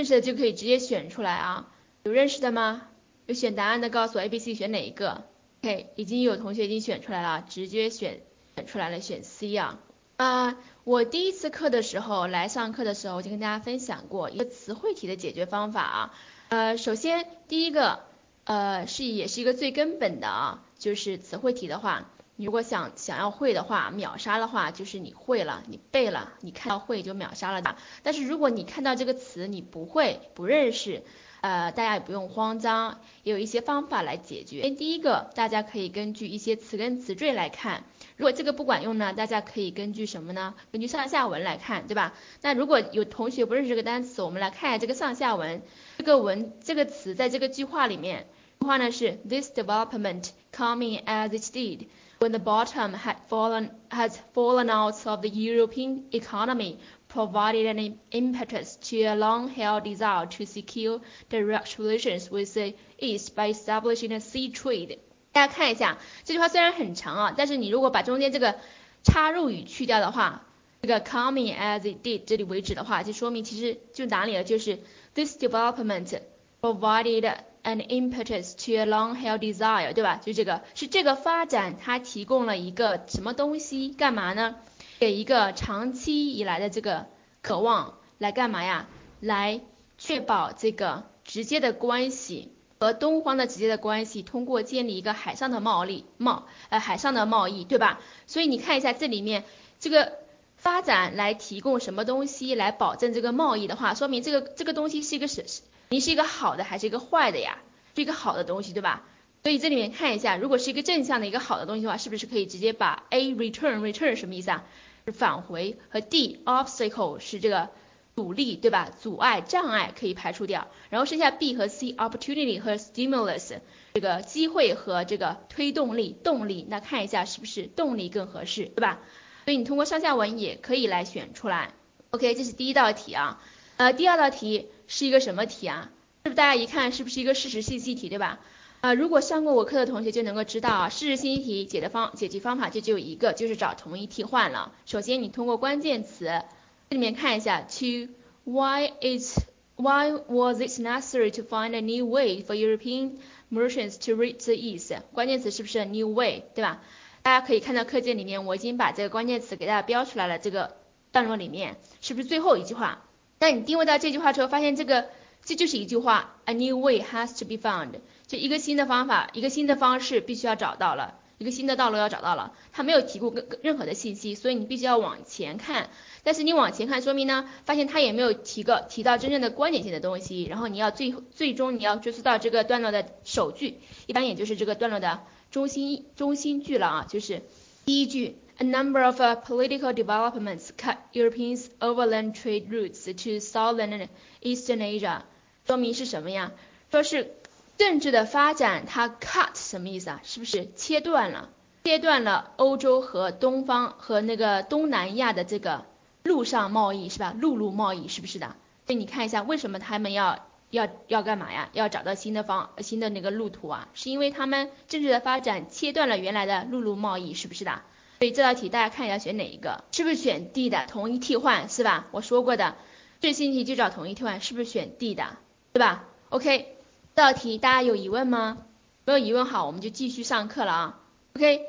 认识的就可以直接选出来啊。有认识的吗？有选答案的告诉我 A、B、C 选哪一个？OK，已经有同学已经选出来了，直接选出来了，选 C 啊。啊，我第一次课的时候来上课的时候，我就跟大家分享过一个词汇题的解决方法啊。呃，首先第一个，呃，是也是一个最根本的啊，就是词汇题的话，如果想想要会的话，秒杀的话，就是你会了，你背了，你看到会就秒杀了的。但是如果你看到这个词你不会不认识。呃，大家也不用慌张，也有一些方法来解决。第一个，大家可以根据一些词根词缀来看，如果这个不管用呢，大家可以根据什么呢？根据上下文来看，对吧？那如果有同学不认识这个单词，我们来看一下这个上下文，这个文这个词在这个句话里面，话呢是 This development coming as it did when the bottom had fallen has fallen out of the European economy. provided an impetus to a long-held desire to secure direct relations with the East by establishing a sea trade。大家看一下这句话虽然很长啊，但是你如果把中间这个插入语去掉的话，这个 coming as it did 这里为止的话，就说明其实就哪里了，就是 this development provided And impetus to a long-held desire，对吧？就这个是这个发展它提供了一个什么东西，干嘛呢？给一个长期以来的这个渴望来干嘛呀？来确保这个直接的关系和东方的直接的关系，通过建立一个海上的贸易贸呃海上的贸易，对吧？所以你看一下这里面这个发展来提供什么东西来保证这个贸易的话，说明这个这个东西是一个是你是一个好的还是一个坏的呀？是一个好的东西，对吧？所以这里面看一下，如果是一个正向的一个好的东西的话，是不是可以直接把 A return return 什么意思啊？是返回和 D obstacle 是这个阻力对吧？阻碍障碍可以排除掉，然后剩下 B 和 C opportunity 和 stimulus 这个机会和这个推动力动力，那看一下是不是动力更合适对吧？所以你通过上下文也可以来选出来。OK，这是第一道题啊。呃，第二道题是一个什么题啊？是不是大家一看是不是一个事实信息题对吧？啊，如果上过我课的同学就能够知道啊，事实信息题解的方解题方法就只有一个，就是找同义替换了。首先你通过关键词这里面看一下，to why is why was it necessary to find a new way for European merchants to reach the East？关键词是不是 new way，对吧？大家可以看到课件里面我已经把这个关键词给大家标出来了，这个段落里面是不是最后一句话？当你定位到这句话之后，发现这个。这就是一句话，A new way has to be found，就一个新的方法，一个新的方式必须要找到了，一个新的道路要找到了。他没有提供任何的信息，所以你必须要往前看。但是你往前看，说明呢，发现他也没有提个提到真正的观点性的东西。然后你要最最终你要追溯到这个段落的首句，一般也就是这个段落的中心中心句了啊，就是第一句。A number of political developments cut Europeans' overland trade routes to southern and eastern Asia。说明是什么呀？说是政治的发展，它 cut 什么意思啊？是不是切断了？切断了欧洲和东方和那个东南亚的这个陆上贸易是吧？陆路贸易是不是的？所以你看一下，为什么他们要要要干嘛呀？要找到新的方新的那个路途啊？是因为他们政治的发展切断了原来的陆路贸易，是不是的？所以这道题大家看一下选哪一个？是不是选 D 的同一替换是吧？我说过的，这新题就找同一替换，是不是选 D 的？对吧？OK，这道题大家有疑问吗？没有疑问好，我们就继续上课了啊。OK，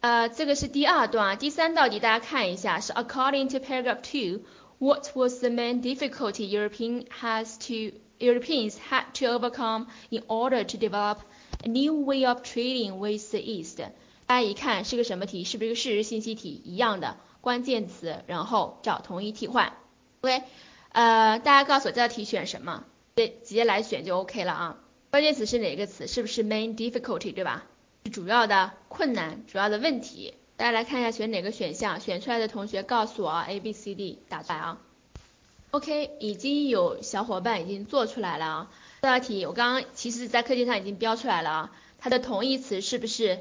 呃，这个是第二段啊，第三道题大家看一下，是 According to paragraph two，what was the main difficulty European has to Europeans had to overcome in order to develop a new way of trading with the East？大家一看是个什么题？是不是一个事实信息题？一样的关键词，然后找同义替换。OK，呃，大家告诉我这道题选什么？对，直接来选就 OK 了啊。关键词是哪个词？是不是 main difficulty 对吧？主要的困难，主要的问题。大家来看一下选哪个选项，选出来的同学告诉我啊，A、B、C、D 打出来啊。OK，已经有小伙伴已经做出来了啊。这道题我刚刚其实在课件上已经标出来了啊，它的同义词是不是？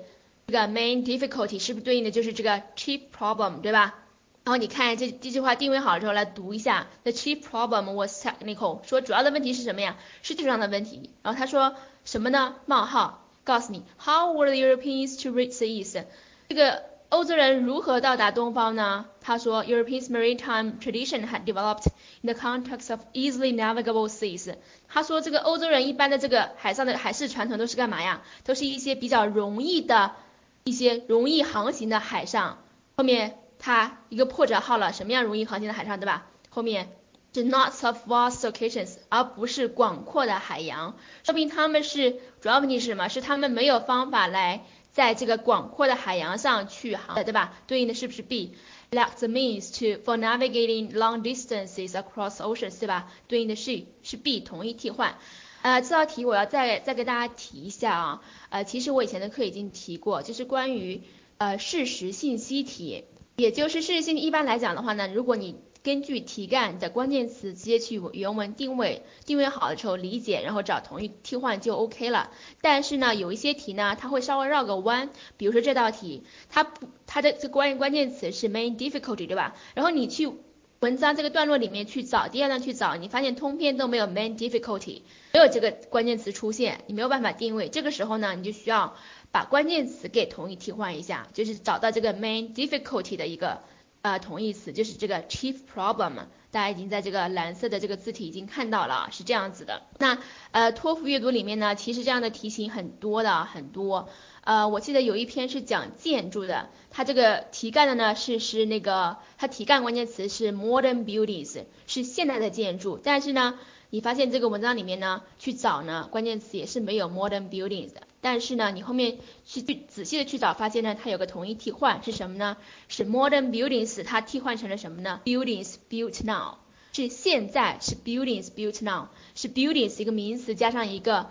这个 main difficulty 是不是对应的就是这个 chief problem，对吧？然后你看这这句话定位好了之后来读一下，the chief problem was technical，说主要的问题是什么呀？是技术上的问题。然后他说什么呢？冒号告诉你，how were the Europeans to reach the east？这个欧洲人如何到达东方呢？他说，European maritime tradition had developed in the context of easily navigable seas。他说，这个欧洲人一般的这个海上的海事传统都是干嘛呀？都是一些比较容易的一些容易航行的海上。后面它一个破折号了，什么样容易航行的海上，对吧？后面是 not of vast oceans，而不是广阔的海洋，说明他们是主要问题是什么？是他们没有方法来。在这个广阔的海洋上去航，对吧？对应的是不是 B？Lack the means to for navigating long distances across oceans，对吧？对应的是是 B，同义替换。呃，这道题我要再再给大家提一下啊。呃，其实我以前的课已经提过，就是关于呃事实信息题，也就是事实信息一般来讲的话呢，如果你根据题干的关键词直接去原文定位，定位好了之后理解，然后找同义替换就 OK 了。但是呢，有一些题呢，它会稍微绕个弯。比如说这道题，它不，它的这关键关键词是 main difficulty，对吧？然后你去文章这个段落里面去找，第二段去找，你发现通篇都没有 main difficulty，没有这个关键词出现，你没有办法定位。这个时候呢，你就需要把关键词给同义替换一下，就是找到这个 main difficulty 的一个。呃，同义词就是这个 chief problem，大家已经在这个蓝色的这个字体已经看到了，是这样子的。那呃，托福阅读里面呢，其实这样的题型很多的，很多。呃，我记得有一篇是讲建筑的，它这个题干的呢是是那个，它题干关键词是 modern buildings，是现代的建筑，但是呢。你发现这个文章里面呢，去找呢，关键词也是没有 modern buildings 的，但是呢，你后面去去仔细的去找，发现呢，它有个同义替换是什么呢？是 modern buildings，它替换成了什么呢？buildings built now，是现在是 buildings built now，是 buildings 一个名词加上一个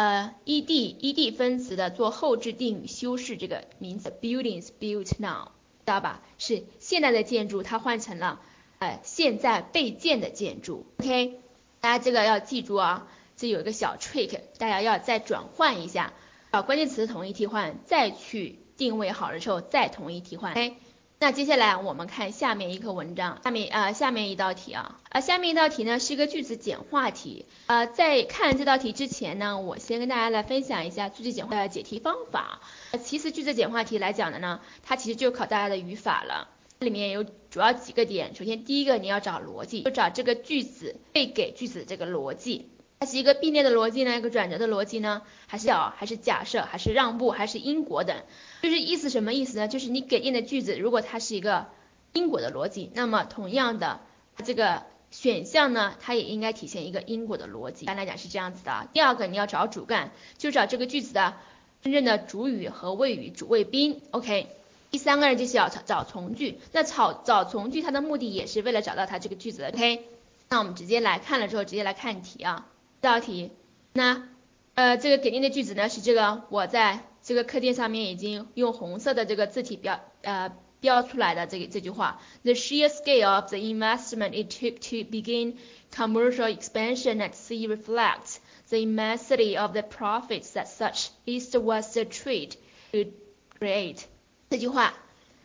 呃 ed ed 分词的做后置定语修饰这个名词 buildings built now，知道吧？是现代的建筑，它换成了呃现在被建的建筑，OK。大家这个要记住啊，这有一个小 trick，大家要再转换一下，把关键词同义替换，再去定位好了之后再同义替换。哎，那接下来我们看下面一个文章，下面啊下面一道题啊，啊下面一道题呢是一个句子简化题，呃在看这道题之前呢，我先跟大家来分享一下句子简化的解题方法。其实句子简化题来讲的呢，它其实就考大家的语法了。里面有主要几个点，首先第一个你要找逻辑，就找这个句子被给句子这个逻辑，它是一个并列的逻辑呢，一个转折的逻辑呢，还是要还是假设，还是让步，还是因果等，就是意思什么意思呢？就是你给定的句子，如果它是一个因果的逻辑，那么同样的这个选项呢，它也应该体现一个因果的逻辑。一般来讲是这样子的。第二个你要找主干，就找这个句子的真正的主语和谓语、主谓宾，OK。第三个人就是要找找从句，那找找从句，它的目的也是为了找到它这个句子的，OK？那我们直接来看了之后，直接来看题啊，这道题，那呃这个给定的句子呢是这个，我在这个课件上面已经用红色的这个字体标呃标出来的这个这句话，The sheer scale of the investment it took to begin commercial expansion at sea reflects the immensity of the profits that such east-west trade could create. 这句话，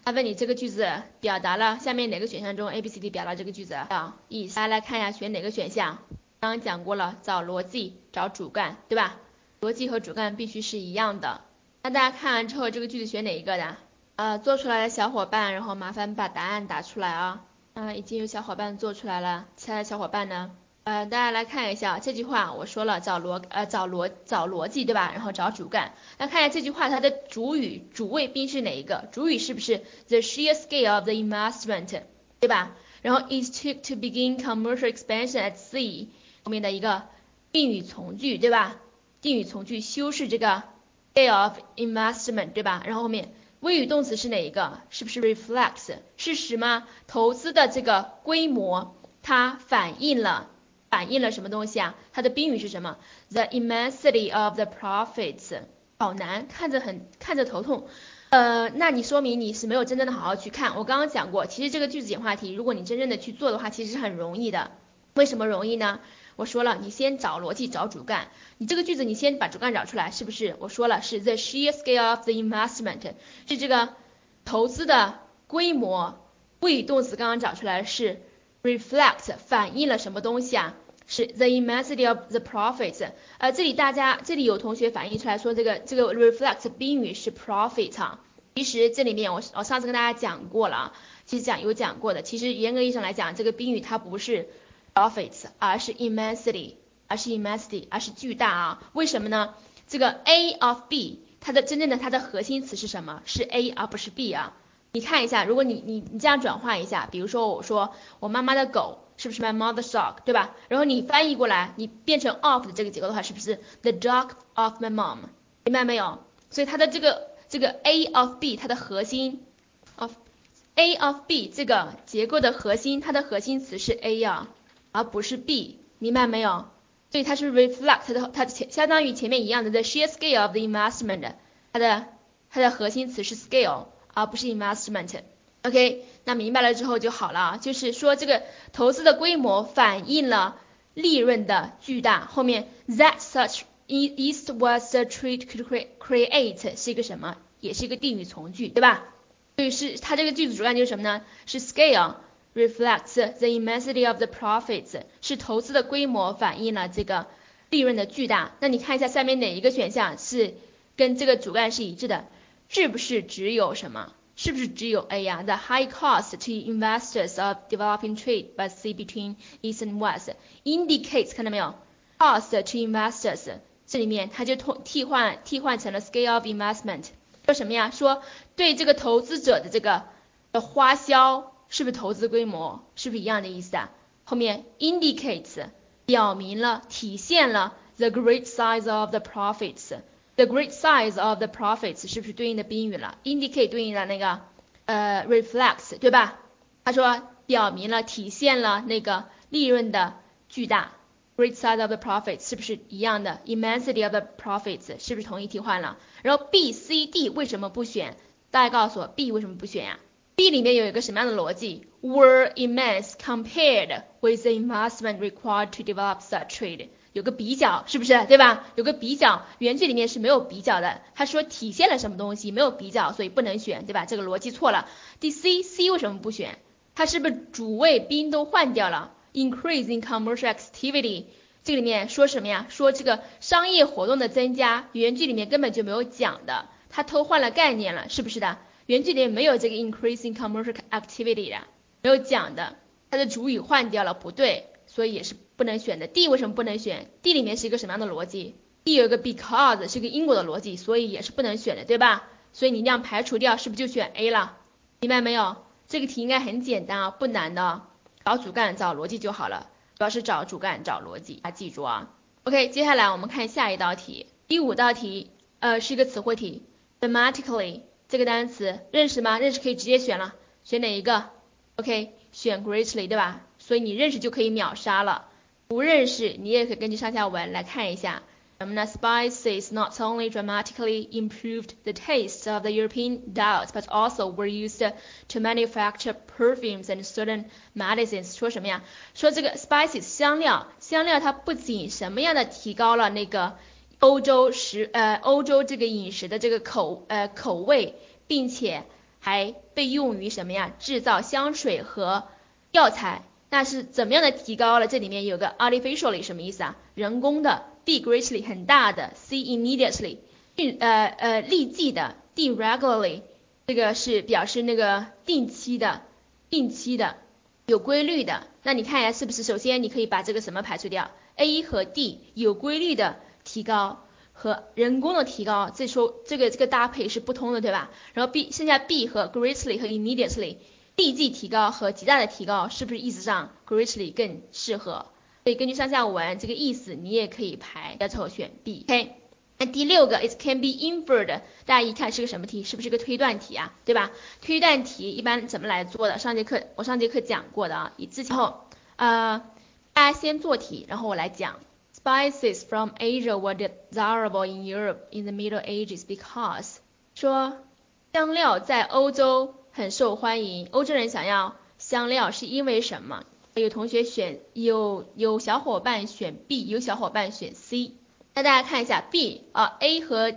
他问你这个句子表达了下面哪个选项中 A、B、C、D 表达这个句子啊意思？大家来看一下选哪个选项。刚刚讲过了，找逻辑，找主干，对吧？逻辑和主干必须是一样的。那大家看完之后，这个句子选哪一个的？呃，做出来的小伙伴，然后麻烦把答案打出来啊。嗯，已经有小伙伴做出来了，其他的小伙伴呢？呃，大家来看一下这句话，我说了找逻呃找逻找逻辑对吧？然后找主干。那看一下这句话，它的主语主谓宾是哪一个？主语是不是 the sheer scale of the investment 对吧？然后 it took to begin commercial expansion at sea 后面的一个定语从句对吧？定语从句修饰这个 day of investment 对吧？然后后面谓语动词是哪一个？是不是 reflects 是什么？投资的这个规模它反映了。反映了什么东西啊？它的宾语是什么？The immensity of the profits，好难，看着很看着头痛。呃，那你说明你是没有真正的好好去看。我刚刚讲过，其实这个句子简化题，如果你真正的去做的话，其实是很容易的。为什么容易呢？我说了，你先找逻辑，找主干。你这个句子，你先把主干找出来，是不是？我说了，是 the sheer scale of the investment，是这个投资的规模。谓语动词刚刚找出来是 reflect，反映了什么东西啊？是 the immensity of the profits，呃，这里大家这里有同学反映出来说这个这个 reflect 宾语是 profit 啊，其实这里面我我上次跟大家讲过了啊，其实讲有讲过的，其实严格意义上来讲，这个宾语它不是 profits，而是 immensity，而是 immensity，而是巨大啊。为什么呢？这个 A of B，它的真正的它的核心词是什么？是 A 而不是 B 啊。你看一下，如果你你你这样转换一下，比如说我说我妈妈的狗是不是 my mother's dog，对吧？然后你翻译过来，你变成 of 的这个结构的话，是不是 the dog of my mom？明白没有？所以它的这个这个 A of B，它的核心 of A of B 这个结构的核心，它的核心词是 A 啊，而不是 B，明白没有？所以它是 reflect 它的它前相当于前面一样的 the sheer scale of the investment，它的它的核心词是 scale。而不是 investment，OK，那明白了之后就好了，就是说这个投资的规模反映了利润的巨大。后面 that such east west trade could create 是一个什么？也是一个定语从句，对吧？所以是它这个句子主干就是什么呢？是 scale reflects the immensity of the profits，是投资的规模反映了这个利润的巨大。那你看一下下面哪一个选项是跟这个主干是一致的？是不是只有什么？是不是只有 A 呀？The high cost to investors of developing trade by sea between east and west indicates 看到没有？Cost to investors 这里面它就通替换替换成了 scale of investment，说什么呀？说对这个投资者的这个的花销是不是投资规模？是不是一样的意思啊？后面 indicates 表明了体现了 the great size of the profits。The great size of the profits 是不是对应的宾语了？Indicate 对应的那个呃 reflects 对吧？他说表明了体现了那个利润的巨大。Great size of the profits 是不是一样的？Immensity of the profits 是不是同义替换了？然后 B、C、D 为什么不选？大家告诉我 B 为什么不选呀？B 里面有一个什么样的逻辑？Were immense compared with the investment required to develop such trade。有个比较是不是对吧？有个比较，原句里面是没有比较的。他说体现了什么东西，没有比较，所以不能选，对吧？这个逻辑错了。第 C C 为什么不选？它是不是主谓宾都换掉了？Increase in commercial activity，这个里面说什么呀？说这个商业活动的增加，原句里面根本就没有讲的，他偷换了概念了，是不是的？原句里没有这个 increasing commercial activity 的，没有讲的，它的主语换掉了，不对。所以也是不能选的。D 为什么不能选？D 里面是一个什么样的逻辑？D 有一个 because 是个因果的逻辑，所以也是不能选的，对吧？所以你这样排除掉，是不是就选 A 了？明白没有？这个题应该很简单啊，不难的，找主干找逻辑就好了，主要是找主干找逻辑，大家记住啊。OK，接下来我们看下一道题，第五道题，呃，是一个词汇题 thematically 这个单词认识吗？认识可以直接选了，选哪一个？OK，选 greatly 对吧？所以你认识就可以秒杀了，不认识你也可以根据上下文来看一下。什么呢？Spices not only dramatically improved the taste of the European diet, but also were used to manufacture perfumes and certain medicines。说什么呀？说这个 spices 香料，香料它不仅什么样的提高了那个欧洲食呃欧洲这个饮食的这个口呃口味，并且还被用于什么呀？制造香水和药材。那是怎么样的提高了？这里面有个 artificially 什么意思啊？人工的，b greatly 很大的，c immediately 呃呃立即的，d regularly 这个是表示那个定期的，定期的，有规律的。那你看一下是不是？首先你可以把这个什么排除掉，a 和 d 有规律的提高和人工的提高，这说这个这个搭配是不通的，对吧？然后 b 剩下 b 和 greatly 和 immediately。立即提高和极大的提高是不是意思上 greatly 更适合？所以根据上下文这个意思，你也可以排的时候选 B。OK，那第六个 it can be inferred，大家一看是个什么题？是不是个推断题啊？对吧？推断题一般怎么来做的？上节课我上节课讲过的啊。以之前后，呃，大家先做题，然后我来讲。Spices from Asia were desirable in Europe in the Middle Ages because 说香料在欧洲。很受欢迎，欧洲人想要香料是因为什么？有同学选有有小伙伴选 B，有小伙伴选 C。那大家看一下 B 啊，A 和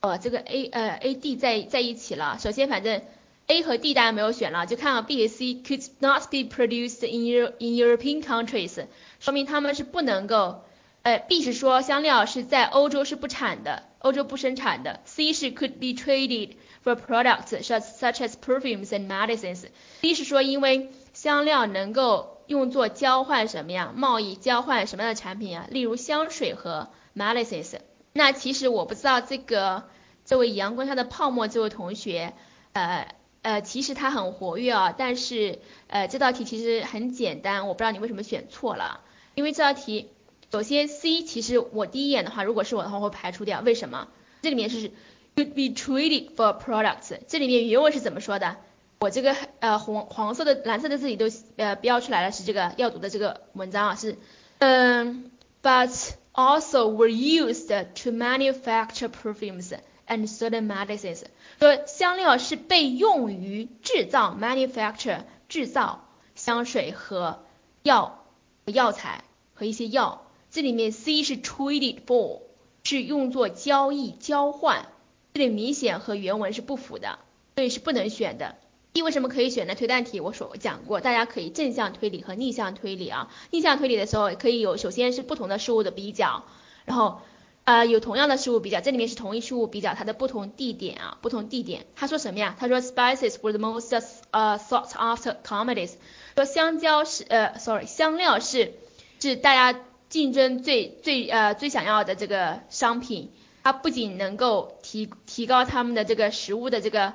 呃这个 A 呃 A D 在在一起了。首先反正 A 和 D 大家没有选了，就看到 B 和 C could not be produced in Euro in European countries，说明他们是不能够呃 B 是说香料是在欧洲是不产的，欧洲不生产的。C 是 could be traded for products such as perfumes and medicines。D 是说因为香料能够用作交换什么呀？贸易交换什么样的产品啊？例如香水和 medicines。那其实我不知道这个这位阳光下的泡沫这位同学，呃呃，其实他很活跃啊，但是呃这道题其实很简单，我不知道你为什么选错了，因为这道题。首先，C 其实我第一眼的话，如果是我的话，会排除掉。为什么？这里面是 could be traded for products。这里面原文是怎么说的？我这个呃红黄色的、蓝色的字体都呃标出来了，是这个要读的这个文章啊，是嗯，but also were used to manufacture perfumes and certain medicines。说香料是被用于制造 manufacture 制造香水和药药材和一些药。这里面 C 是 traded for，是用作交易交换，这里明显和原文是不符的，所以是不能选的。D 为什么可以选呢？推断题我所讲过，大家可以正向推理和逆向推理啊。逆向推理的时候可以有，首先是不同的事物的比较，然后呃有同样的事物比较，这里面是同一事物比较它的不同地点啊，不同地点。他说什么呀？他说 spices were the most 呃 sought after commodities，说香蕉是呃 sorry 香料是是大家。竞争最最呃最想要的这个商品，它不仅能够提提高他们的这个食物的这个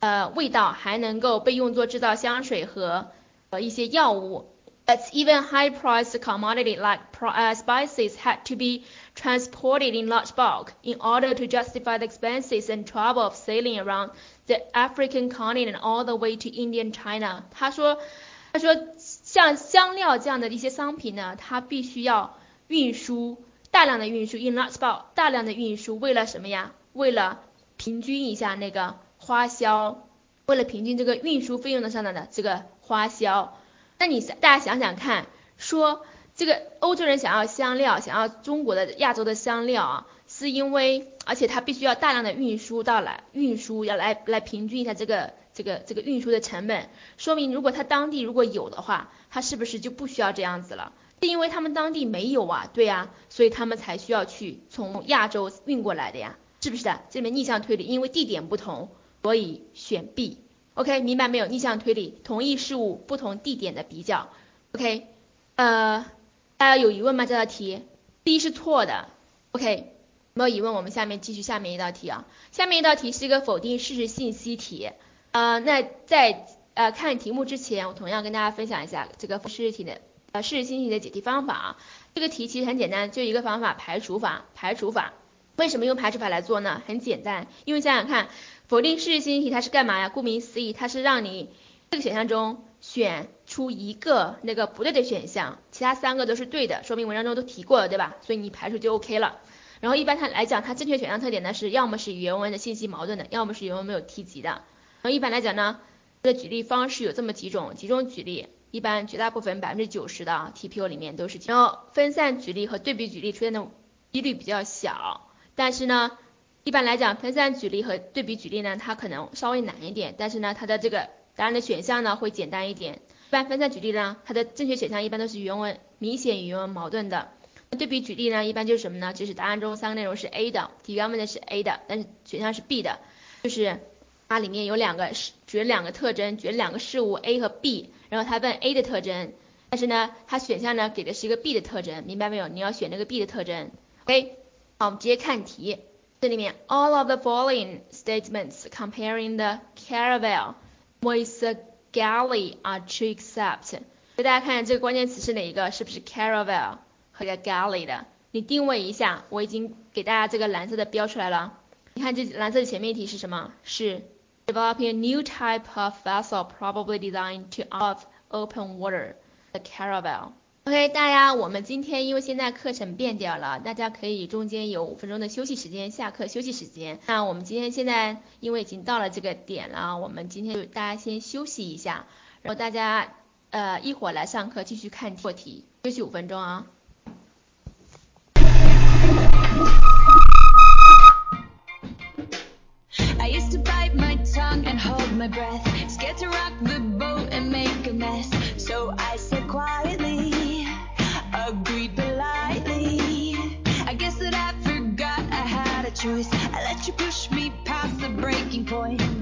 呃味道，还能够被用作制造香水和呃一些药物。But even high-priced commodity like spices had to be transported in large bulk in order to justify the expenses and trouble of sailing around the African continent all the way to Indian China。他说，他说。 像香料这样的一些商品呢，它必须要运输大量的运输，in large bulk 大量的运输，为了什么呀？为了平均一下那个花销，为了平均这个运输费用的上的这个花销。那你大家想想看，说这个欧洲人想要香料，想要中国的亚洲的香料啊，是因为而且它必须要大量的运输到来，运输要来来平均一下这个。这个这个运输的成本，说明如果他当地如果有的话，他是不是就不需要这样子了？是因为他们当地没有啊，对呀，所以他们才需要去从亚洲运过来的呀，是不是的？这里面逆向推理，因为地点不同，所以选 B。OK，明白没有？逆向推理，同一事物不同地点的比较。OK，呃，大家有疑问吗？这道题 B 是错的。OK，没有疑问，我们下面继续下面一道题啊。下面一道题是一个否定事实信息题。呃，那在呃看题目之前，我同样跟大家分享一下这个事实题的呃事实信息的解题方法啊。这个题其实很简单，就一个方法排除法，排除法。为什么用排除法来做呢？很简单，因为想想看，否定事实信息题它是干嘛呀？顾名思义，它是让你这个选项中选出一个那个不对的选项，其他三个都是对的，说明文章中都提过了，对吧？所以你排除就 OK 了。然后一般它来讲，它正确选项特点呢是要么是原文的信息矛盾的，要么是原文没有提及的。然后一般来讲呢，它的举例方式有这么几种，几种举例，一般绝大部分百分之九十的 TPO 里面都是。然后分散举例和对比举例出现的几率比较小，但是呢，一般来讲分散举例和对比举例呢，它可能稍微难一点，但是呢，它的这个答案的选项呢会简单一点。一般分散举例呢，它的正确选项一般都是原文明显与原文矛盾的。对比举例呢，一般就是什么呢？就是答案中三个内容是 A 的，题干问的是 A 的，但是选项是 B 的，就是。它里面有两个是举了两个特征，举了两个事物 A 和 B，然后它问 A 的特征，但是呢，它选项呢给的是一个 B 的特征，明白没有？你要选那个 B 的特征。OK，好，我们直接看题。这里面 all of the following statements comparing the caravel with the galley are true except，所以大家看这个关键词是哪一个？是不是 caravel 和个 galley 的？你定位一下，我已经给大家这个蓝色的标出来了。你看这蓝色的前面一题是什么？是 developing a new type of vessel probably designed to off open water, the caravel. OK，大家，我们今天因为现在课程变掉了，大家可以中间有五分钟的休息时间，下课休息时间。那我们今天现在因为已经到了这个点了，我们今天就大家先休息一下，然后大家呃一会儿来上课继续看做题，休息五分钟啊。my breath. Scared to rock the boat and make a mess. So I said quietly, agreed politely. I guess that I forgot I had a choice. I let you push me past the breaking point.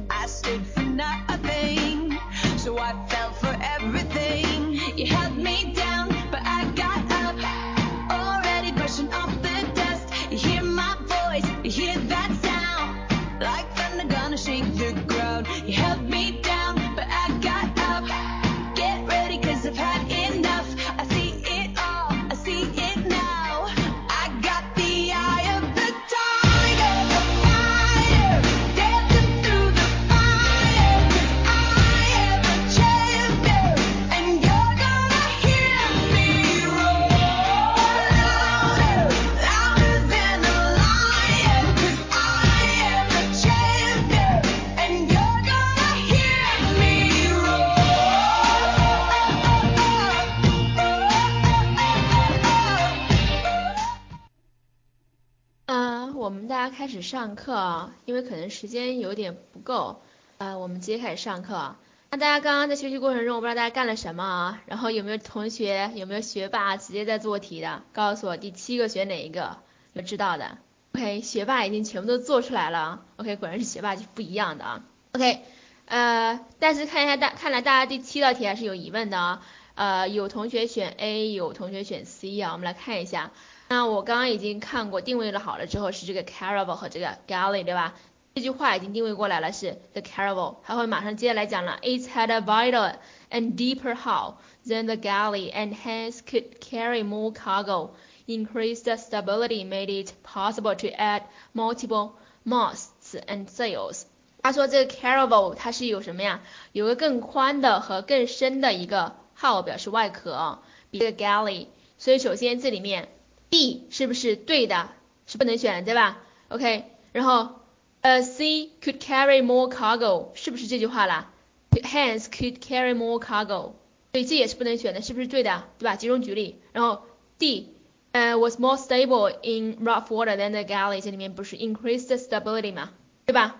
开始上课啊，因为可能时间有点不够，呃，我们直接开始上课。那大家刚刚在学习过程中，我不知道大家干了什么啊？然后有没有同学，有没有学霸直接在做题的？告诉我第七个选哪一个？有知道的？OK，学霸已经全部都做出来了。OK，果然是学霸就不一样的啊。OK，呃，但是看一下大，看来大家第七道题还是有疑问的啊。呃，有同学选 A，有同学选 C 啊。我们来看一下。那我刚刚已经看过，定位了好了之后是这个 caravel 和这个 galley，对吧？这句话已经定位过来了，是 the caravel，还会马上接下来讲了，it had a wider and deeper hull than the galley and hence could carry more cargo. Increased stability made it possible to add multiple masts and sails. 他说这个 caravel 它是有什么呀？有个更宽的和更深的一个 hull 表示外壳，比这个 galley。所以首先这里面 B 是不是对的？是不能选，对吧？OK，然后呃 C could carry more cargo 是不是这句话啦？Hence could carry more cargo，所以这也是不能选的，是不是对的？对吧？集中举例。然后 D 呃 was more stable in rough water than the galley，这里面不是 increased stability 吗？对吧？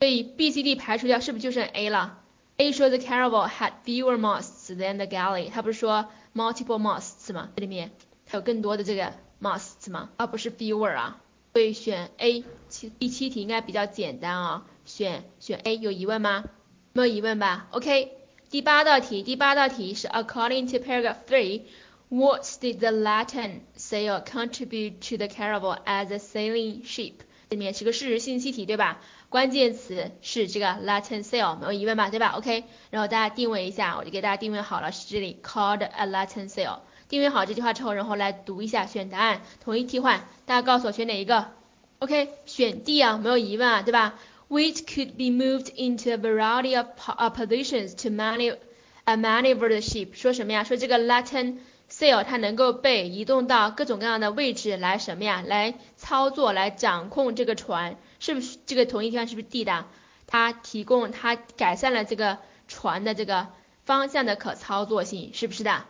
所以 B、C、D 排除掉，是不是就剩 A 了？A 说 the caravel had fewer masts than the galley，它不是说 multiple masts 吗？这里面它有更多的这个。Must 吗？而不是 fewer 啊，所以选 A。七第七题应该比较简单啊，选选 A 有疑问吗？没有疑问吧？OK。第八道题，第八道题是 According to paragraph three, what did the Latin sail contribute to the caravel as a sailing ship？这里面是个事实信息题，对吧？关键词是这个 Latin sail，没有疑问吧？对吧？OK。然后大家定位一下，我就给大家定位好了，是这里 called a Latin sail。定位好这句话之后，然后来读一下选答案，统一替换。大家告诉我选哪一个？OK，选 D 啊，没有疑问啊，对吧？Which could be moved into a variety of positions to maneuver the ship。说什么呀？说这个 Latin sail 它能够被移动到各种各样的位置来什么呀？来操作、来掌控这个船，是不是？这个统一替换是不是 D 的？它提供它改善了这个船的这个方向的可操作性，是不是的？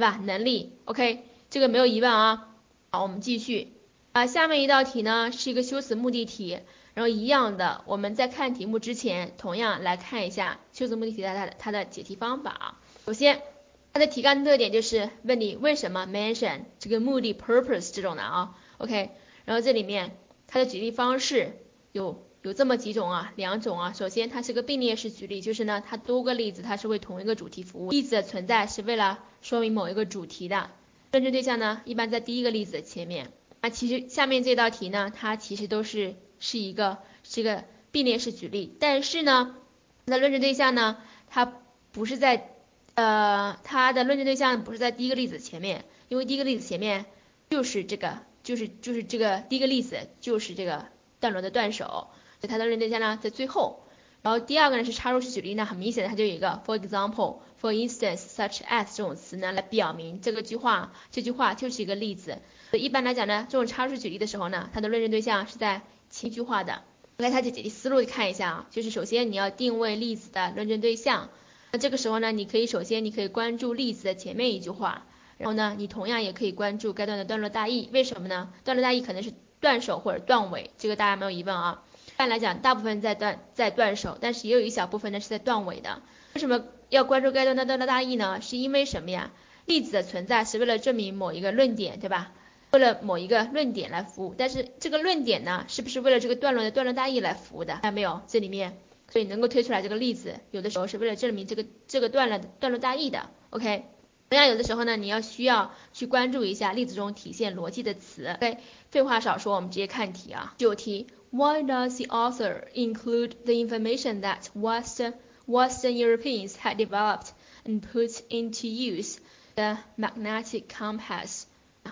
对吧？能力，OK，这个没有疑问啊。好，我们继续啊。下面一道题呢是一个修辞目的题，然后一样的，我们在看题目之前，同样来看一下修辞目的题的它的它的解题方法啊。首先，它的题干特点就是问你为什么 mention 这个目的 purpose 这种的啊，OK。然后这里面它的举例方式有。有这么几种啊，两种啊。首先，它是个并列式举例，就是呢，它多个例子，它是为同一个主题服务。例子的存在是为了说明某一个主题的。论证对象呢，一般在第一个例子的前面。啊，其实下面这道题呢，它其实都是是一个是个并列式举例，但是呢，它的论证对象呢，它不是在呃，它的论证对象不是在第一个例子前面，因为第一个例子前面就是这个，就是就是这个第一个例子就是这个段落的段首。所以它的论证对象呢在最后，然后第二个呢是插入式举例呢，很明显的它就有一个 for example、for instance、such as 这种词呢来表明这个句话，这句话就是一个例子。所以一般来讲呢，这种插入式举例的时候呢，它的论证对象是在前一句话的。来，它的解题思路看一下啊，就是首先你要定位例子的论证对象，那这个时候呢，你可以首先你可以关注例子的前面一句话，然后呢，你同样也可以关注该段的段落大意，为什么呢？段落大意可能是段首或者段尾，这个大家没有疑问啊。一般来讲，大部分在段在段首，但是也有一小部分呢是在段尾的。为什么要关注该段的段落大意呢？是因为什么呀？例子的存在是为了证明某一个论点，对吧？为了某一个论点来服务。但是这个论点呢，是不是为了这个段落的段落大意来服务的？看到没有？这里面，所以能够推出来这个例子，有的时候是为了证明这个这个段落的段落大意的。OK，同样有的时候呢，你要需要去关注一下例子中体现逻辑的词。OK，废话少说，我们直接看题啊。九题。Why does the author include the information that Western, Western Europeans had developed and put into use the magnetic compass？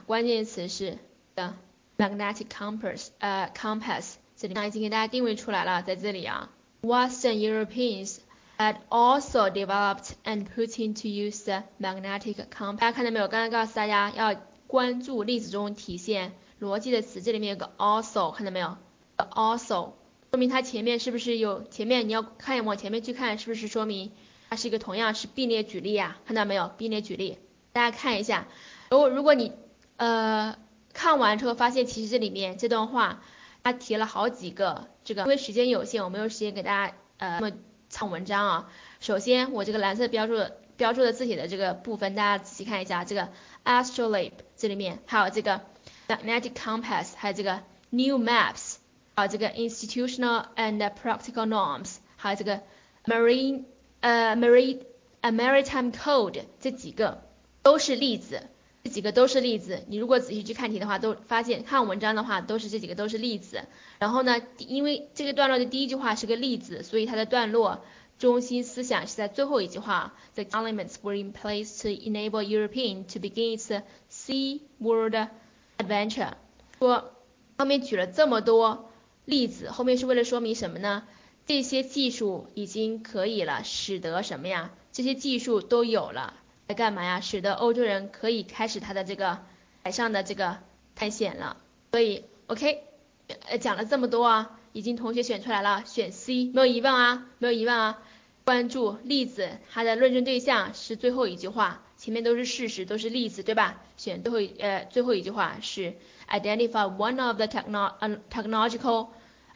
关键词是 the magnetic compass，呃，compass，这里已经给大家定位出来了，在这里啊，Western Europeans had also developed and put into use the magnetic compass。大家看到没有？刚才告诉大家要关注例子中体现逻辑的词，这里面有个 also，看到没有 ？Also，说明它前面是不是有前面你要看往前面去看，是不是说明它是一个同样是并列举例啊？看到没有？并列举例，大家看一下。如果如果你呃看完之后发现其实这里面这段话它提了好几个这个，因为时间有限，我没有时间给大家呃那么长文章啊。首先，我这个蓝色标注标注的字体的这个部分，大家仔细看一下，这个 astrolabe 这里面还有这个 magnetic compass，还有这个 new maps，啊这个 institutional and practical norms，还有这个 marine 呃 marine maritime code 这几个都是例子，这几个都是例子。你如果仔细去看题的话，都发现看文章的话，都是这几个都是例子。然后呢，因为这个段落的第一句话是个例子，所以它的段落。中心思想是在最后一句话，The elements were in place to enable European to begin its seaworld adventure。说后面举了这么多例子，后面是为了说明什么呢？这些技术已经可以了，使得什么呀？这些技术都有了，来干嘛呀？使得欧洲人可以开始他的这个海上的这个探险了。所以，OK，呃，讲了这么多啊，已经同学选出来了，选 C，没有疑问啊，没有疑问啊。关注例子，它的论证对象是最后一句话，前面都是事实，都是例子，对吧？选最后呃最后一句话是 identify one of the techno technological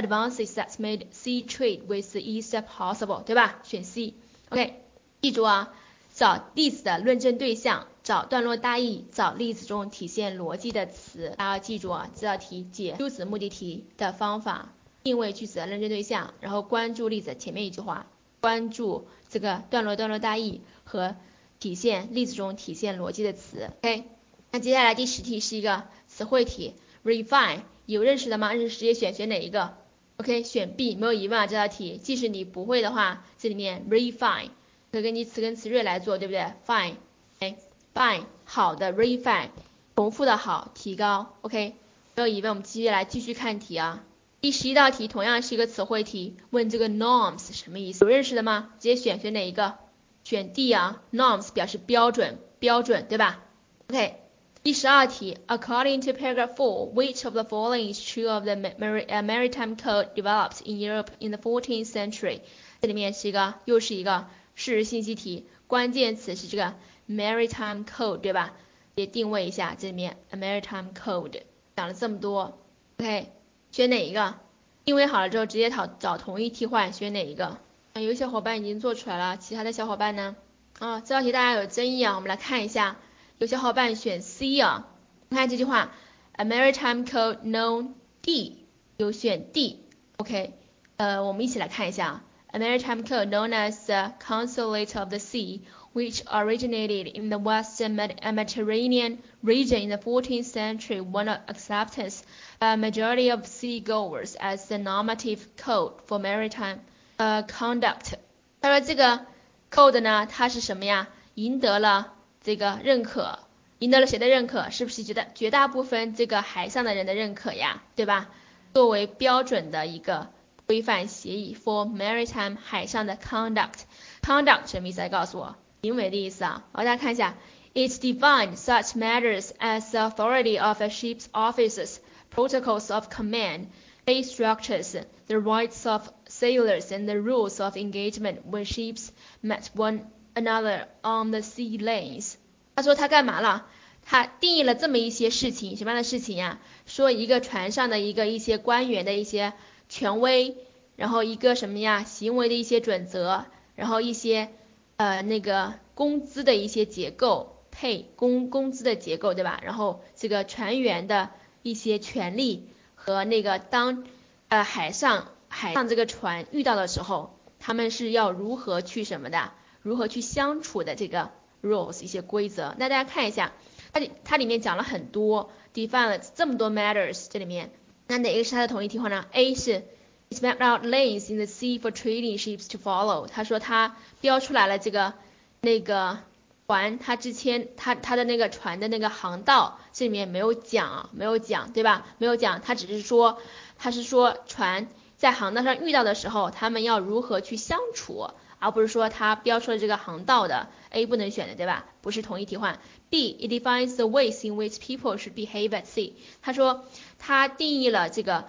advances that made sea trade with the East possible，对吧？选 C。OK，记住啊，找例子的论证对象，找段落大意，找例子中体现逻辑的词。大家要记住啊，这道题解修辞目的题的方法，定位句子的论证对象，然后关注例子前面一句话。关注这个段落段落大意和体现例子中体现逻辑的词。OK，那接下来第十题是一个词汇题，refine 有认识的吗？认识直接选选哪一个？OK，选 B 没有疑问啊这道题，即使你不会的话，这里面 refine 可以根据词根词缀来做，对不对？fine，OK，fine 好的 refine 重复的好提高。OK，没有疑问，我们继续来继续看题啊。第十一道题同样是一个词汇题，问这个 norms 什么意思？有认识的吗？直接选选哪一个？选 D 啊，norms 表示标准，标准对吧？OK，第十二题，According to paragraph four, which of the following is true of the maritime code developed in Europe in the 14th century？这里面是一个又是一个事实信息题，关键词是这个 maritime code 对吧？也定位一下这里面 maritime code，讲了这么多，OK。选哪一个？定位好了之后，直接找找同义替换，选哪一个？啊，有小伙伴已经做出来了，其他的小伙伴呢？啊，这道题大家有争议啊，我们来看一下，有小伙伴选 C 啊，看这句话，A maritime code known D，有选 D，OK，呃，我们一起来看一下，A maritime code known as the Consulate of the Sea。which originated in the Western Mediterranean region in the 14th century, won acceptance by a majority of seagoers as the normative code for maritime uh, conduct. 他说这个 code 呢，它是什么呀？赢得了 这个认可，赢得了谁的认可？是不是绝大绝大部分这个海上的人的认可呀？对吧？作为标准的一个规范协议 for maritime 海上的 conduct，conduct 什么意思？来告诉我。行为的意思啊，好，大家看一下，it defined such matters as the authority of a ship's officers, protocols of command, pay structures, the rights of sailors, and the rules of engagement when ships met one another on the sea lanes。他说他干嘛了？他定义了这么一些事情，什么样的事情呀？说一个船上的一个一些官员的一些权威，然后一个什么呀？行为的一些准则，然后一些。呃，那个工资的一些结构，配工工资的结构，对吧？然后这个船员的一些权利和那个当呃海上海上这个船遇到的时候，他们是要如何去什么的，如何去相处的这个 rules 一些规则。那大家看一下，它里它里面讲了很多，define 了这么多 matters，这里面那哪个是它的统一替换呢？A 是。it's mapped out lanes in the sea for trading ships to follow。他说他标出来了这个那个船，他之前他他的那个船的那个航道，这里面没有讲，没有讲，对吧？没有讲，他只是说他是说船在航道上遇到的时候，他们要如何去相处，而不是说他标出了这个航道的 A 不能选的，对吧？不是同义替换。B it defines the ways in which people should behave at sea。他说他定义了这个。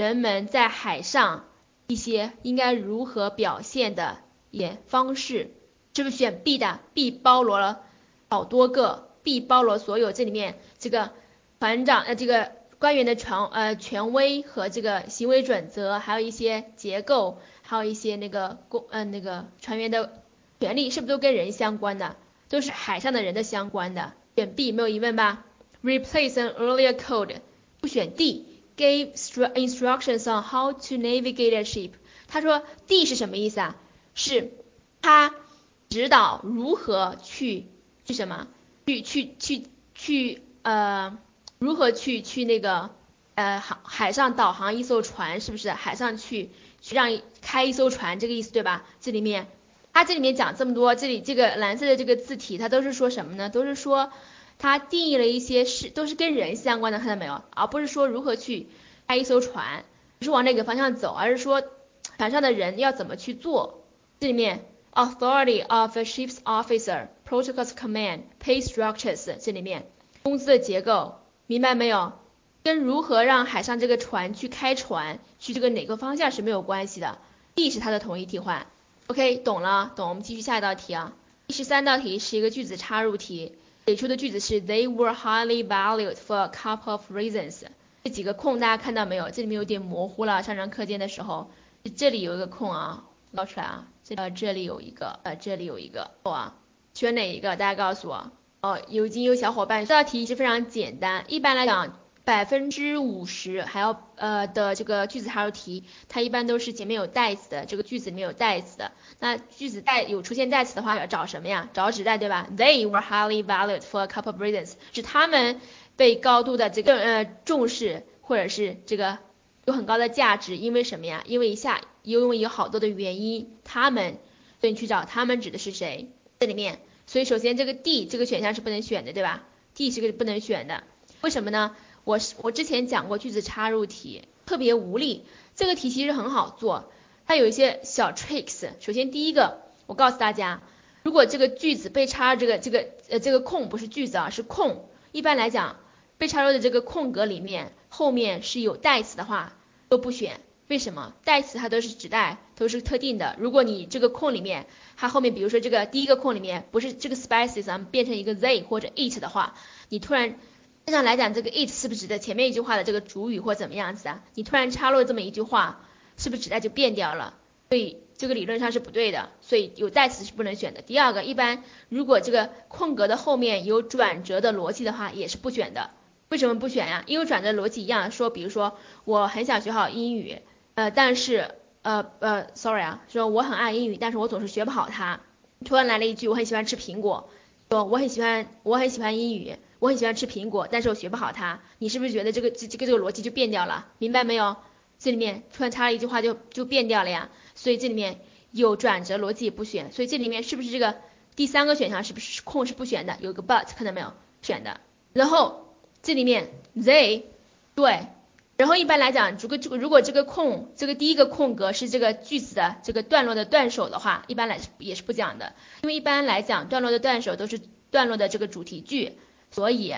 人们在海上一些应该如何表现的也方式，是不是选 B 的？B 包罗了好多个，B 包罗所有。这里面这个船长呃这个官员的权呃权威和这个行为准则，还有一些结构，还有一些那个公嗯那个船员的权利，是不是都跟人相关的？都是海上的人的相关的。选 B 没有疑问吧？Replace an earlier code，不选 D，gave instructions on how to navigate a ship。他说 D 是什么意思啊？是他指导如何去去什么？去去去去呃。如何去去那个呃海海上导航一艘船是不是海上去去让开一艘船这个意思对吧？这里面它这里面讲这么多，这里这个蓝色的这个字体它都是说什么呢？都是说它定义了一些事，都是跟人相关的，看到没有？而不是说如何去开一艘船，不是往哪个方向走，而是说船上的人要怎么去做。这里面 authority of a ship's officer, protocols, command, pay structures 这里面工资的结构。明白没有？跟如何让海上这个船去开船，去这个哪个方向是没有关系的。D 是它的同义替换。OK，懂了，懂。我们继续下一道题啊。第十三道题是一个句子插入题，给出的句子是 They were highly valued for a couple of reasons。这几个空大家看到没有？这里面有点模糊了。上张课间的时候，这里有一个空啊，捞出来啊。这呃这里有一个，呃这里有一个，错啊，选哪一个？大家告诉我。哦，有已经有小伙伴，这道题是非常简单。一般来讲，百分之五十还要呃的这个句子插入题，它一般都是前面有代词的，这个句子里面有代词的。那句子代有出现代词的话，要找什么呀？找指代对吧？They were highly valued for a couple of reasons，是他们被高度的这个呃重视，或者是这个有很高的价值，因为什么呀？因为一下因为有好多的原因，他们，所以你去找他们指的是谁？这里面。所以首先这个 D 这个选项是不能选的，对吧？D 是个不能选的，为什么呢？我我之前讲过句子插入题，特别无力。这个题其实很好做，它有一些小 tricks。首先第一个，我告诉大家，如果这个句子被插入这个这个呃这个空不是句子啊，是空。一般来讲，被插入的这个空格里面后面是有代词的话，都不选。为什么代词它都是指代，都是特定的。如果你这个空里面，它后面比如说这个第一个空里面不是这个 spices 啊，变成一个 they 或者 it 的话，你突然正常来讲这个 it 是不是指的前面一句话的这个主语或怎么样子啊？你突然插入这么一句话，是不是指代就变掉了？所以这个理论上是不对的，所以有代词是不能选的。第二个，一般如果这个空格的后面有转折的逻辑的话，也是不选的。为什么不选呀？因为转折逻辑一样，说比如说我很想学好英语。呃，但是呃呃，sorry 啊，说我很爱英语，但是我总是学不好它。突然来了一句，我很喜欢吃苹果，说我很喜欢我很喜欢英语，我很喜欢吃苹果，但是我学不好它。你是不是觉得这个这这个这个逻辑就变掉了？明白没有？这里面突然插了一句话就就变掉了呀。所以这里面有转折逻辑不选，所以这里面是不是这个第三个选项是不是空是不选的？有个 but 看到没有？选的。然后这里面 they 对。然后一般来讲，如果这个如果这个空这个第一个空格是这个句子的这个段落的段首的话，一般来也是不讲的，因为一般来讲段落的段首都是段落的这个主题句，所以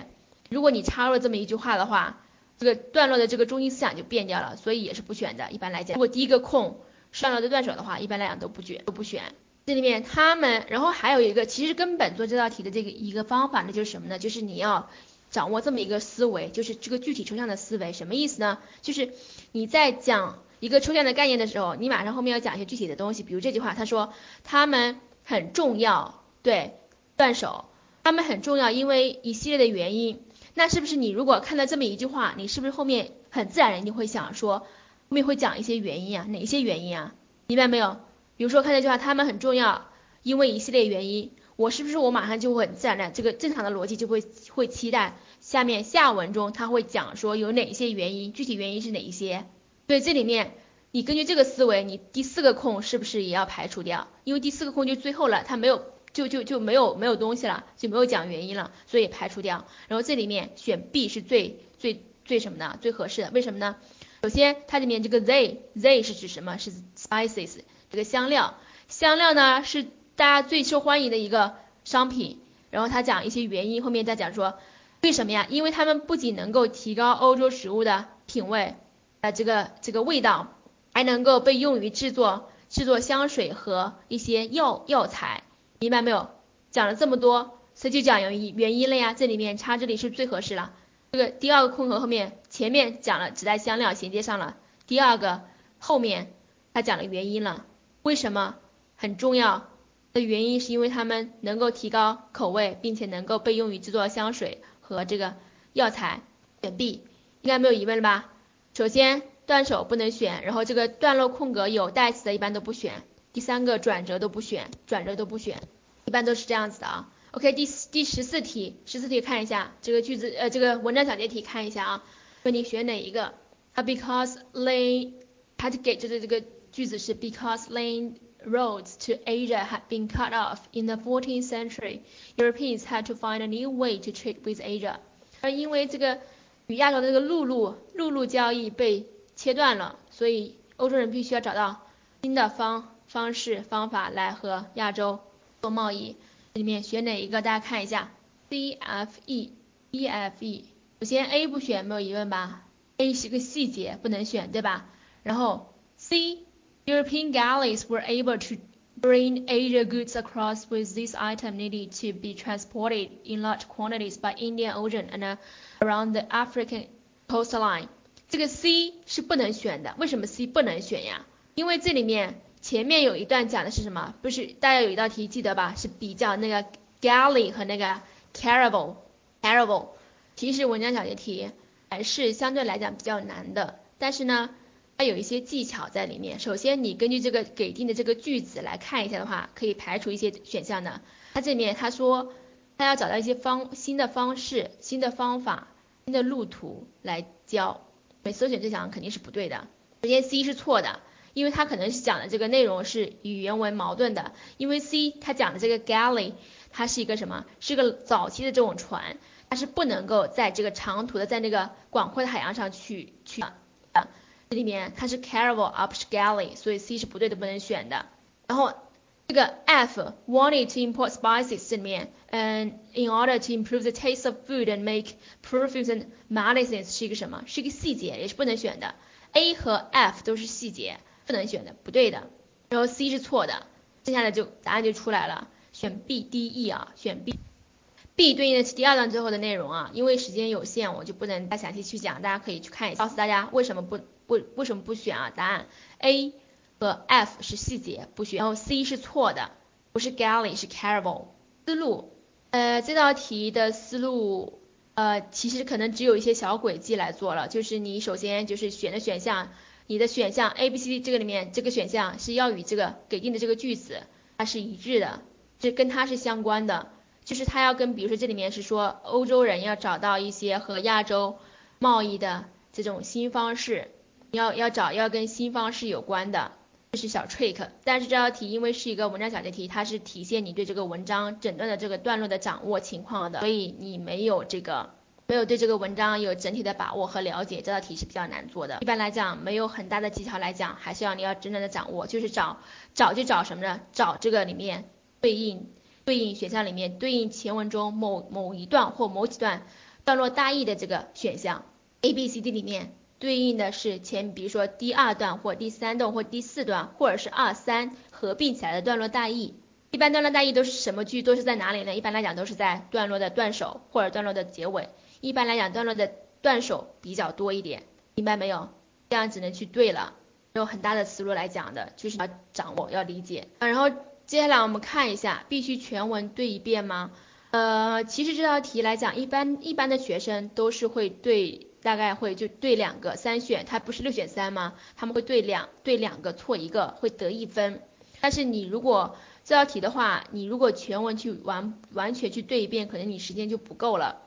如果你插入了这么一句话的话，这个段落的这个中心思想就变掉了，所以也是不选的。一般来讲，如果第一个空是段落的断首的话，一般来讲都不选都不选。这里面他们，然后还有一个其实根本做这道题的这个一个方法呢，就是什么呢？就是你要。掌握这么一个思维，就是这个具体抽象的思维，什么意思呢？就是你在讲一个抽象的概念的时候，你马上后面要讲一些具体的东西。比如这句话，他说他们很重要，对，断手，他们很重要，因为一系列的原因。那是不是你如果看到这么一句话，你是不是后面很自然你会想说，后面会讲一些原因啊？哪些原因啊？明白没有？比如说看这句话，他们很重要，因为一系列原因。我是不是我马上就会很自然的这个正常的逻辑就会会期待下面下文中他会讲说有哪些原因，具体原因是哪一些？所以这里面你根据这个思维，你第四个空是不是也要排除掉？因为第四个空就最后了，它没有就就就没有没有东西了，就没有讲原因了，所以排除掉。然后这里面选 B 是最最最什么呢？最合适的？为什么呢？首先它里面这个 they they 是指什么？是 spices 这个香料，香料呢是。大家最受欢迎的一个商品，然后他讲一些原因，后面再讲说为什么呀？因为他们不仅能够提高欧洲食物的品味，呃，这个这个味道，还能够被用于制作制作香水和一些药药材，明白没有？讲了这么多，所以就讲原因原因了呀。这里面插这里是最合适了。这个第二个空格后面前面讲了指代香料衔接上了，第二个后面他讲了原因了，为什么很重要的原因是因为它们能够提高口味，并且能够被用于制作香水和这个药材。选 B 应该没有疑问了吧？首先断手不能选，然后这个段落空格有代词的一般都不选，第三个转折都不选，转折都不选，一般都是这样子的啊。OK，第第十四题，十四题看一下这个句子，呃，这个文章小结题看一下啊，问你选哪一个？啊，because lane，它给这个这个句子是 because lane roads to Asia had been cut off in the 14th century, Europeans had to find a new way to trade with Asia。而因为这个与亚洲的这个陆路陆路交易被切断了，所以欧洲人必须要找到新的方方式方法来和亚洲做贸易。里面选哪一个？大家看一下，C F E E F E。首先 A 不选，没有疑问吧？A 是个细节，不能选，对吧？然后 C European galleys were able to bring Asia goods across with this item needed to be transported in large quantities by Indian Ocean and around the African coastline。这个 C 是不能选的，为什么 C 不能选呀？因为这里面 前面有一段讲的是什么？不是大家有一道题记得吧？是比较那个 galley 和那个 caravel caravel。其实文章小结题还是相对来讲比较难的，但是呢，它有一些技巧在里面。首先，你根据这个给定的这个句子来看一下的话，可以排除一些选项的。它这里面他说。他要找到一些方新的方式、新的方法、新的路途来教。每搜选这项肯定是不对的。首先 C 是错的，因为它可能是讲的这个内容是与原文矛盾的。因为 C 它讲的这个 galley，它是一个什么？是个早期的这种船，它是不能够在这个长途的在那个广阔的海洋上去去的。这里面它是 caravel，而不是 galley，所以 C 是不对的，不能选的。然后。这个 F wanted to import spices 这里面，嗯，in order to improve the taste of food and make perfumes and medicines 是一个什么？是一个细节，也是不能选的。A 和 F 都是细节，不能选的，不对的。然后 C 是错的，剩下的就答案就出来了，选 B、D、E 啊，选 B。B 对应的是第二段最后的内容啊，因为时间有限，我就不能再详细去讲，大家可以去看一下，告诉大家为什么不不为什么不选啊？答案 A。和 F 是细节不选，然后 C 是错的，不是 galley 是 caravel。思路，呃，这道题的思路，呃，其实可能只有一些小轨迹来做了，就是你首先就是选的选项，你的选项 A、B、C、D 这个里面这个选项是要与这个给定的这个句子它是一致的，这跟它是相关的，就是它要跟比如说这里面是说欧洲人要找到一些和亚洲贸易的这种新方式，要要找要跟新方式有关的。这是小 trick，但是这道题因为是一个文章小结题，它是体现你对这个文章整段的这个段落的掌握情况的，所以你没有这个没有对这个文章有整体的把握和了解，这道题是比较难做的。一般来讲，没有很大的技巧来讲，还是要你要真正的掌握，就是找找就找什么呢？找这个里面对应对应选项里面对应前文中某某一段或某几段段落大意的这个选项，A、B、C、D 里面。对应的是前，比如说第二段或第三段或第四段，或者是二三合并起来的段落大意。一般段落大意都是什么句？都是在哪里呢？一般来讲都是在段落的段首或者段落的结尾。一般来讲段落的段首比较多一点，明白没有？这样只能去对了，有很大的思路来讲的，就是要掌握要理解。然后接下来我们看一下，必须全文对一遍吗？呃，其实这道题来讲，一般一般的学生都是会对。大概会就对两个三选，它不是六选三吗？他们会对两对两个错一个会得一分。但是你如果这道题的话，你如果全文去完完全去对一遍，可能你时间就不够了。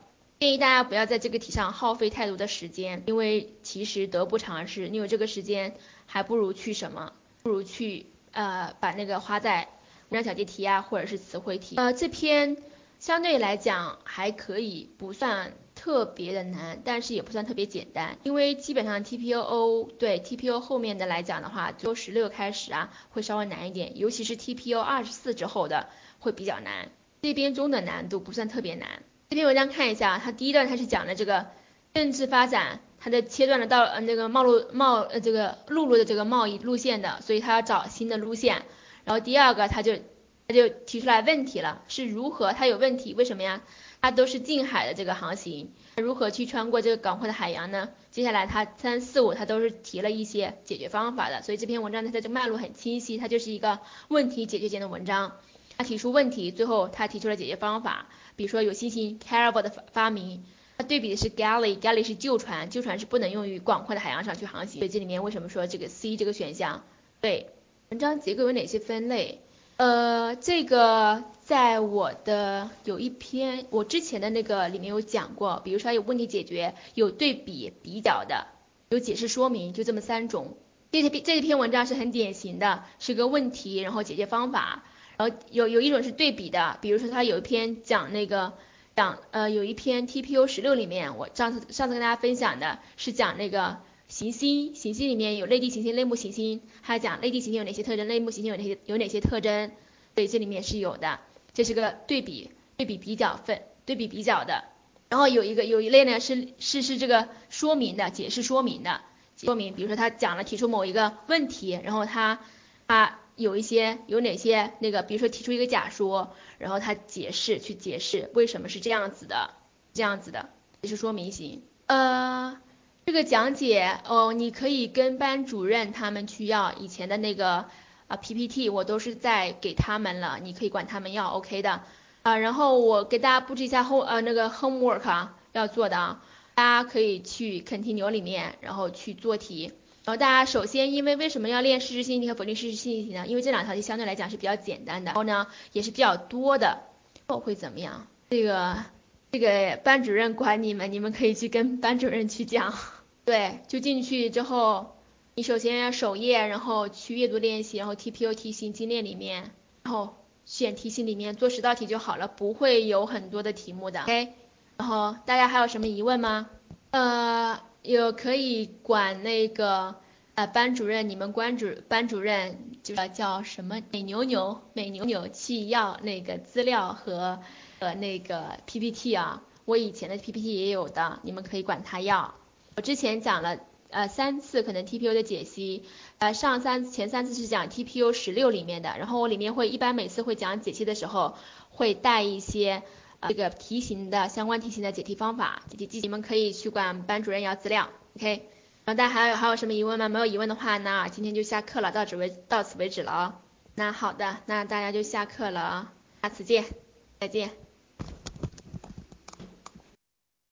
建议大家不要在这个题上耗费太多的时间，因为其实得不偿失。你有这个时间，还不如去什么？不如去呃把那个花在文章小结题啊，或者是词汇题。呃，这篇相对来讲还可以，不算。特别的难，但是也不算特别简单，因为基本上 TPO 对 TPO 后面的来讲的话，从十六开始啊，会稍微难一点，尤其是 TPO 二十四之后的会比较难。这边中的难度不算特别难。这篇文章看一下，它第一段它是讲的这个政治发展，它的切断了道呃那个贸路贸呃这个陆路的这个贸易路线的，所以它要找新的路线。然后第二个它就它就提出来问题了，是如何它有问题？为什么呀？它都是近海的这个航行，如何去穿过这个广阔的海洋呢？接下来它三四五它都是提了一些解决方法的，所以这篇文章它的这个脉络很清晰，它就是一个问题解决型的文章。他提出问题，最后他提出了解决方法，比如说有新型 carable 的发明，他对比的是 galley，galley 是旧船，旧船是不能用于广阔的海洋上去航行，所以这里面为什么说这个 C 这个选项对？文章结构有哪些分类？呃，这个在我的有一篇我之前的那个里面有讲过，比如说有问题解决、有对比比较的、有解释说明，就这么三种。这篇这篇文章是很典型的，是个问题，然后解决方法，然后有有一种是对比的，比如说他有一篇讲那个讲呃有一篇 TPU 十六里面，我上次上次跟大家分享的是讲那个。行星，行星里面有类地行星、类木行星，还讲类地行星有哪些特征，类木行星有哪些有哪些特征，所以这里面是有的，这是个对比对比比较分对比比较的。然后有一个有一类呢是是是这个说明的解释说明的说明，比如说他讲了提出某一个问题，然后他他有一些有哪些那个，比如说提出一个假说，然后他解释去解释为什么是这样子的这样子的，解释说明型，呃。这个讲解哦，你可以跟班主任他们去要以前的那个啊 PPT，我都是在给他们了，你可以管他们要 OK 的啊。然后我给大家布置一下 home 呃那个 homework 啊要做的啊，大家可以去 continue 里面然后去做题。然后大家首先因为为什么要练事实性题和否定事实性题呢？因为这两条题相对来讲是比较简单的，然后呢也是比较多的。后会怎么样？这个这个班主任管你们，你们可以去跟班主任去讲。对，就进去之后，你首先首页，然后去阅读练习，然后 TPU 题型精练里面，然后选题型里面做十道题就好了，不会有很多的题目的。OK，然后大家还有什么疑问吗？呃，有可以管那个呃班主任，你们班主班主任就是叫什么美牛牛美牛牛去要那个资料和呃那个 PPT 啊，我以前的 PPT 也有的，你们可以管他要。我之前讲了呃三次可能 TPU 的解析，呃上三前三次是讲 TPU 十六里面的，然后我里面会一般每次会讲解析的时候会带一些这个题型的相关题型的解题方法，解题技巧你们可以去管班主任要资料，OK，然后大家还有还有什么疑问吗？没有疑问的话，那今天就下课了，到此为到此为止了啊。那好的，那大家就下课了啊，下次见，再见。